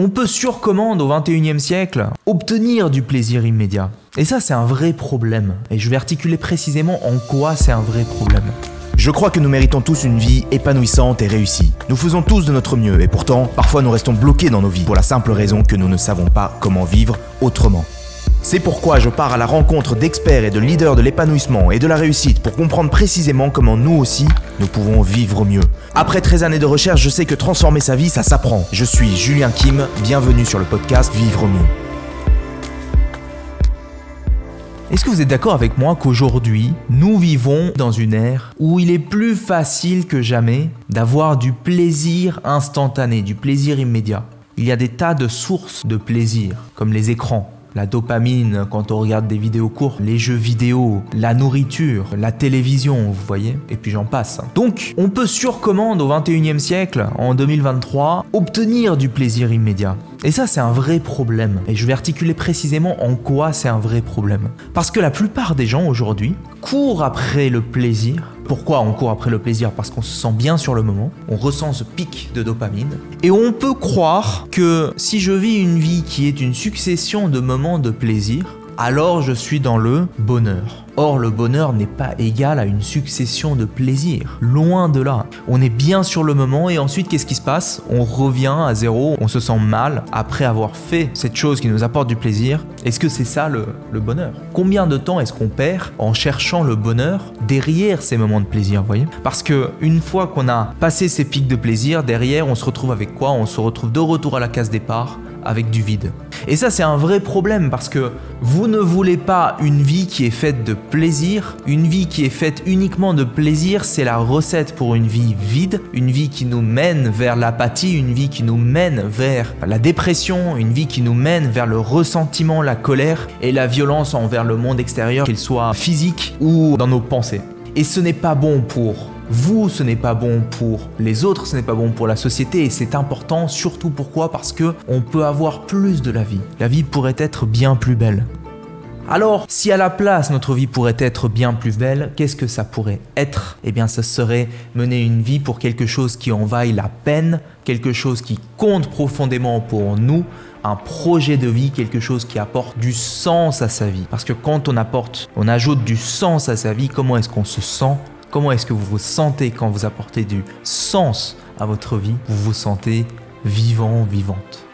On peut sur commande au 21e siècle obtenir du plaisir immédiat. Et ça c'est un vrai problème. Et je vais articuler précisément en quoi c'est un vrai problème. Je crois que nous méritons tous une vie épanouissante et réussie. Nous faisons tous de notre mieux et pourtant, parfois nous restons bloqués dans nos vies pour la simple raison que nous ne savons pas comment vivre autrement. C'est pourquoi je pars à la rencontre d'experts et de leaders de l'épanouissement et de la réussite pour comprendre précisément comment nous aussi, nous pouvons vivre mieux. Après 13 années de recherche, je sais que transformer sa vie, ça s'apprend. Je suis Julien Kim, bienvenue sur le podcast Vivre mieux. Est-ce que vous êtes d'accord avec moi qu'aujourd'hui, nous vivons dans une ère où il est plus facile que jamais d'avoir du plaisir instantané, du plaisir immédiat? Il y a des tas de sources de plaisir, comme les écrans, la dopamine quand on regarde des vidéos courtes, les jeux vidéo, la nourriture, la télévision, vous voyez, et puis j'en passe. Donc, on peut sur commande au 21e siècle, en 2023, obtenir du plaisir immédiat. Et ça, c'est un vrai problème. Et je vais articuler précisément en quoi c'est un vrai problème. Parce que la plupart des gens aujourd'hui courent après le plaisir. Pourquoi on court après le plaisir Parce qu'on se sent bien sur le moment, on ressent ce pic de dopamine. Et on peut croire que si je vis une vie qui est une succession de moments de plaisir, alors je suis dans le bonheur. Or, le bonheur n'est pas égal à une succession de plaisirs. Loin de là. On est bien sur le moment et ensuite, qu'est-ce qui se passe? On revient à zéro, on se sent mal après avoir fait cette chose qui nous apporte du plaisir. Est-ce que c'est ça le, bonheur? Combien de temps est-ce qu'on perd en cherchant le bonheur derrière ces moments de plaisir, voyez? Parce que une fois qu'on a passé ces pics de plaisir, derrière, on se retrouve avec quoi? On se retrouve de retour à la case départ avec du vide. Et ça, c'est un vrai problème parce que vous ne voulez pas une vie qui est faite de plaisir. Une vie qui est faite uniquement de plaisir, c'est la recette pour une vie vide, une vie qui nous mène vers l'apathie, une vie qui nous mène vers la dépression, une vie qui nous mène vers le ressentiment, la colère et la violence envers le monde extérieur, qu'il soit physique ou dans nos pensées. Et ce n'est pas bon pour vous, ce n'est pas bon pour les autres, ce n'est pas bon pour la société et c'est important surtout pourquoi? Parce que on peut avoir plus de la vie. La vie pourrait être bien plus belle. Alors, si à la place notre vie pourrait être bien plus belle, qu'est-ce que ça pourrait être? Eh bien, ce serait mener une vie pour quelque chose qui en vaille la peine, quelque chose qui compte profondément pour nous, un projet de vie, quelque chose qui apporte du sens à sa vie. Parce que quand on apporte, on ajoute du sens à sa vie, comment est-ce qu'on se sent? Comment est-ce que vous vous sentez quand vous apportez du sens à votre vie? Vous vous sentez vivant, vivante.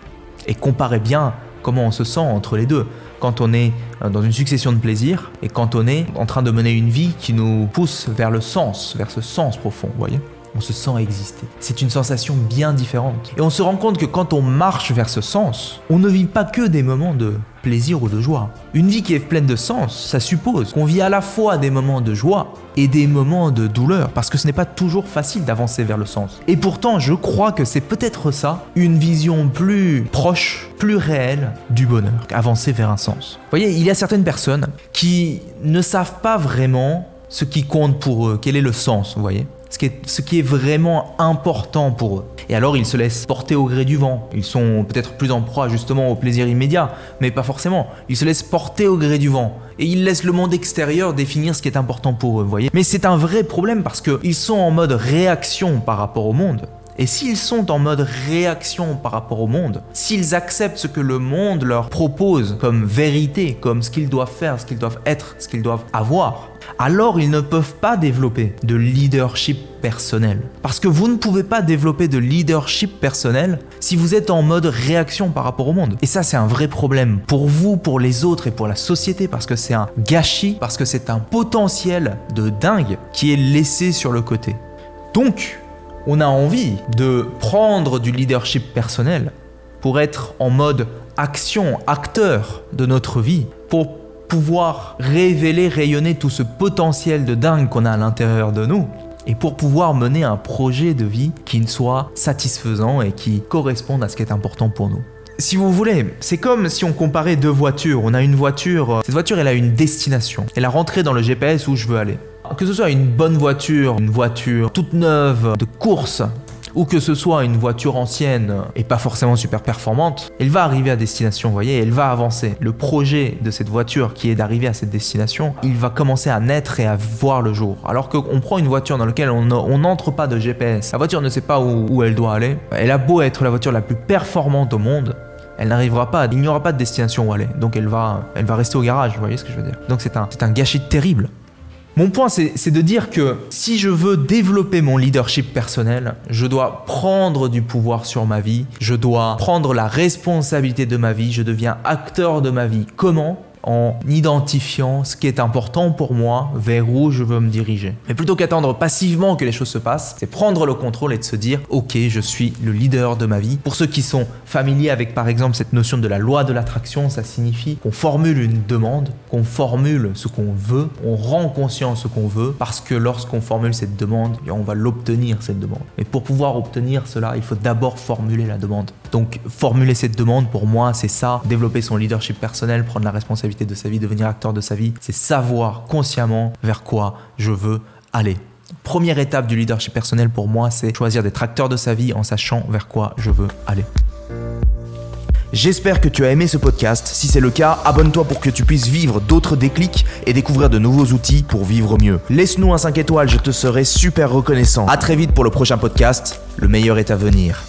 Et comparez bien comment on se sent entre les deux. Quand on est euh, dans une succession de plaisirs et quand on est en train de mener une vie qui nous pousse vers le sens, vers ce sens profond, vous voyez? On se sent exister. C'est une sensation bien différente. Et on se rend compte que quand on marche vers ce sens, on ne vit pas que des moments de plaisir ou de joie. Une vie qui est pleine de sens, ça suppose qu'on vit à la fois des moments de joie et des moments de douleur, parce que ce n'est pas toujours facile d'avancer vers le sens. Et pourtant, je crois que c'est peut-être ça, une vision plus proche, plus réelle du bonheur, avancer vers un sens. Vous voyez, il y a certaines personnes qui ne savent pas vraiment ce qui compte pour eux, quel est le sens, vous voyez ce qui, est, vraiment important pour eux. Et alors ils se laissent porter au gré du vent. Ils sont peut-être plus en proie justement au plaisir immédiat, mais pas forcément. Ils se laissent porter au gré du vent. Et ils laissent le monde extérieur définir ce qui est important pour eux, voyez. Mais c'est un vrai problème parce qu'ils sont en mode réaction par rapport au monde. Et s'ils sont en mode réaction par rapport au monde, s'ils acceptent ce que le monde leur propose comme vérité, comme ce qu'ils doivent faire, ce qu'ils doivent être, ce qu'ils doivent avoir, alors ils ne peuvent pas développer de leadership personnel. Parce que vous ne pouvez pas développer de leadership personnel si vous êtes en mode réaction par rapport au monde. Et ça, c'est un vrai problème pour vous, pour les autres et pour la société, parce que c'est un gâchis, parce que c'est un potentiel de dingue qui est laissé sur le côté. Donc, on a envie de prendre du leadership personnel pour être en mode action, acteur de notre vie, pour pouvoir révéler, rayonner tout ce potentiel de dingue qu'on a à l'intérieur de nous et pour pouvoir mener un projet de vie qui soit satisfaisant et qui corresponde à ce qui est important pour nous. Si vous voulez, c'est comme si on comparait deux voitures. On a une voiture, cette voiture elle a une destination. Elle a rentré dans le GPS où je veux aller. Que ce soit une bonne voiture, une voiture toute neuve, de course, ou que ce soit une voiture ancienne et pas forcément super performante, elle va arriver à destination, vous voyez, elle va avancer. Le projet de cette voiture qui est d'arriver à cette destination, il va commencer à naître et à voir le jour. Alors qu'on prend une voiture dans laquelle on n'entre pas de GPS, la voiture ne sait pas où, elle doit aller, elle a beau être la voiture la plus performante au monde, elle n'arrivera pas, il n'y aura pas de destination où aller. Donc elle va, elle va rester au garage, vous voyez ce que je veux dire. Donc c'est un, un gâchis terrible. Mon point, c'est de dire que si je veux développer mon leadership personnel, je dois prendre du pouvoir sur ma vie, je dois prendre la responsabilité de ma vie, je deviens acteur de ma vie. Comment? En identifiant ce qui est important pour moi, vers où je veux me diriger. Mais plutôt qu'attendre passivement que les choses se passent, c'est prendre le contrôle et de se dire, ok, je suis le leader de ma vie. Pour ceux qui sont familiers avec par exemple cette notion de la loi de l'attraction, ça signifie qu'on formule une demande, qu'on formule ce qu'on veut, on rend conscient ce qu'on veut, parce que lorsqu'on formule cette demande, on va l'obtenir cette demande. Mais pour pouvoir obtenir cela, il faut d'abord formuler la demande. Donc formuler cette demande, pour moi, c'est ça, développer son leadership personnel, prendre la responsabilité de sa vie, devenir acteur de sa vie, c'est savoir consciemment vers quoi je veux aller. Première étape du leadership personnel pour moi, c'est choisir d'être acteur de sa vie en sachant vers quoi je veux aller. J'espère que tu as aimé ce podcast. Si c'est le cas, abonne-toi pour que tu puisses vivre d'autres déclics et découvrir de nouveaux outils pour vivre mieux. Laisse-nous un 5 étoiles, je te serai super reconnaissant. A très vite pour le prochain podcast. Le meilleur est à venir.